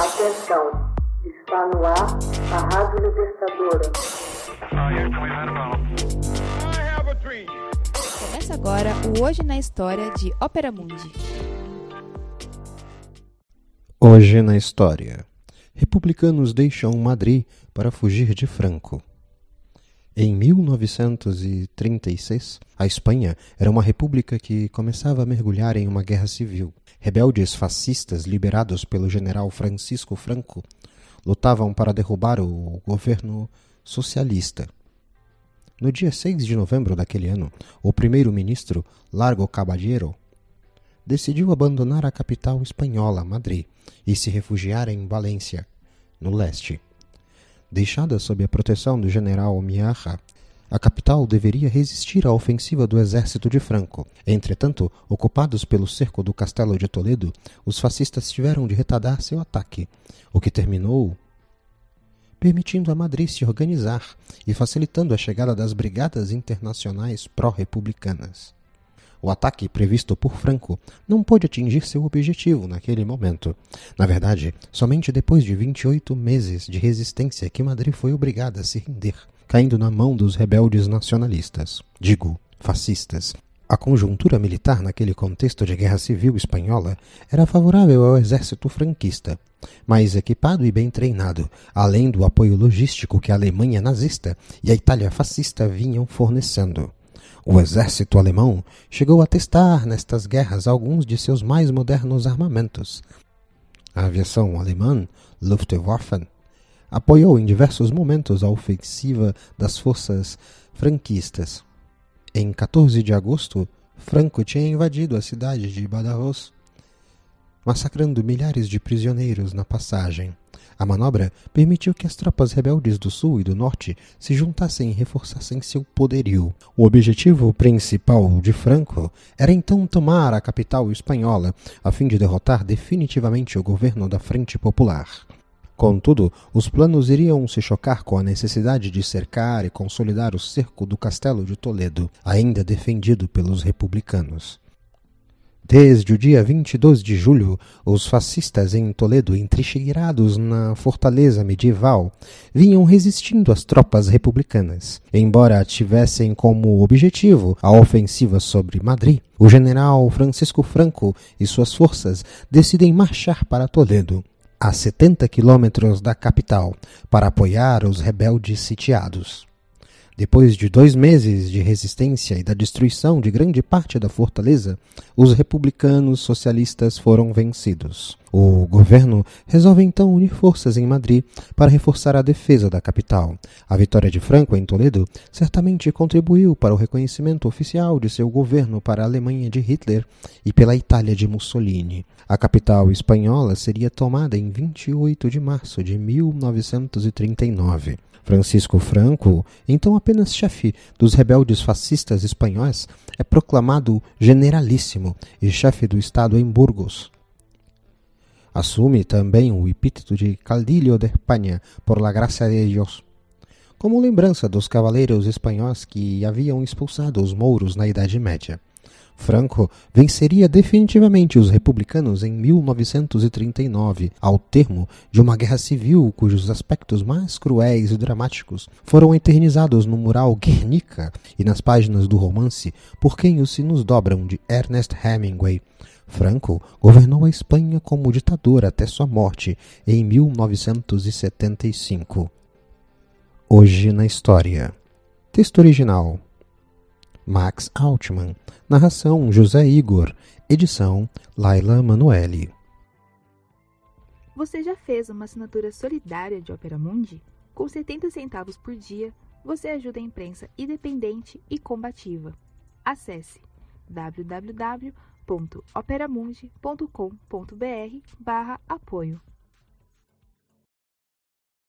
Atenção, está no ar a Rádio Libertadora. Começa agora o Hoje na História de Ópera Mundi. Hoje na História. Republicanos deixam Madrid para fugir de Franco. Em 1936, a Espanha era uma república que começava a mergulhar em uma guerra civil. Rebeldes fascistas liberados pelo general Francisco Franco lutavam para derrubar o governo socialista. No dia 6 de novembro daquele ano, o primeiro-ministro Largo Caballero decidiu abandonar a capital espanhola, Madrid, e se refugiar em Valência, no leste. Deixada sob a proteção do general Miaja, a capital deveria resistir à ofensiva do exército de Franco. Entretanto, ocupados pelo cerco do castelo de Toledo, os fascistas tiveram de retardar seu ataque, o que terminou permitindo a Madrid se organizar e facilitando a chegada das brigadas internacionais pró-republicanas. O ataque previsto por Franco não pôde atingir seu objetivo naquele momento. Na verdade, somente depois de 28 meses de resistência que Madrid foi obrigada a se render, caindo na mão dos rebeldes nacionalistas, digo, fascistas. A conjuntura militar naquele contexto de guerra civil espanhola era favorável ao exército franquista, mais equipado e bem treinado, além do apoio logístico que a Alemanha nazista e a Itália fascista vinham fornecendo. O exército alemão chegou a testar nestas guerras alguns de seus mais modernos armamentos. A aviação alemã, Luftwaffe, apoiou em diversos momentos a ofensiva das forças franquistas. Em 14 de agosto, Franco tinha invadido a cidade de Badajoz, massacrando milhares de prisioneiros na passagem. A manobra permitiu que as tropas rebeldes do sul e do norte se juntassem e reforçassem seu poderio. O objetivo principal de Franco era então tomar a capital espanhola, a fim de derrotar definitivamente o governo da Frente Popular. Contudo, os planos iriam se chocar com a necessidade de cercar e consolidar o cerco do castelo de Toledo, ainda defendido pelos republicanos. Desde o dia 22 de julho, os fascistas em Toledo, entrincheirados na fortaleza medieval, vinham resistindo às tropas republicanas. Embora tivessem como objetivo a ofensiva sobre Madrid, o general Francisco Franco e suas forças decidem marchar para Toledo, a 70 quilômetros da capital, para apoiar os rebeldes sitiados. Depois de dois meses de resistência e da destruição de grande parte da fortaleza, os republicanos socialistas foram vencidos. O governo resolve então unir forças em Madrid para reforçar a defesa da capital. A vitória de Franco em Toledo certamente contribuiu para o reconhecimento oficial de seu governo para a Alemanha de Hitler e pela Itália de Mussolini. A capital espanhola seria tomada em 28 de março de 1939. Francisco Franco, então apenas chefe dos rebeldes fascistas espanhóis, é proclamado generalíssimo e chefe do Estado em Burgos. Assume também o epíteto de Caldillo de Espanha por la gracia de Dios, como lembrança dos cavaleiros espanhóis que haviam expulsado os mouros na Idade Média. Franco venceria definitivamente os republicanos em 1939, ao termo de uma guerra civil cujos aspectos mais cruéis e dramáticos foram eternizados no mural Guernica e nas páginas do romance Por quem os sinos dobram de Ernest Hemingway. Franco governou a Espanha como ditador até sua morte em 1975. Hoje na História. Texto original Max Altman. Narração José Igor. Edição Laila Manuelle. Você já fez uma assinatura solidária de Opera Mundi? Com 70 centavos por dia, você ajuda a imprensa independente e combativa. Acesse www.operamundi.com.br/apoio.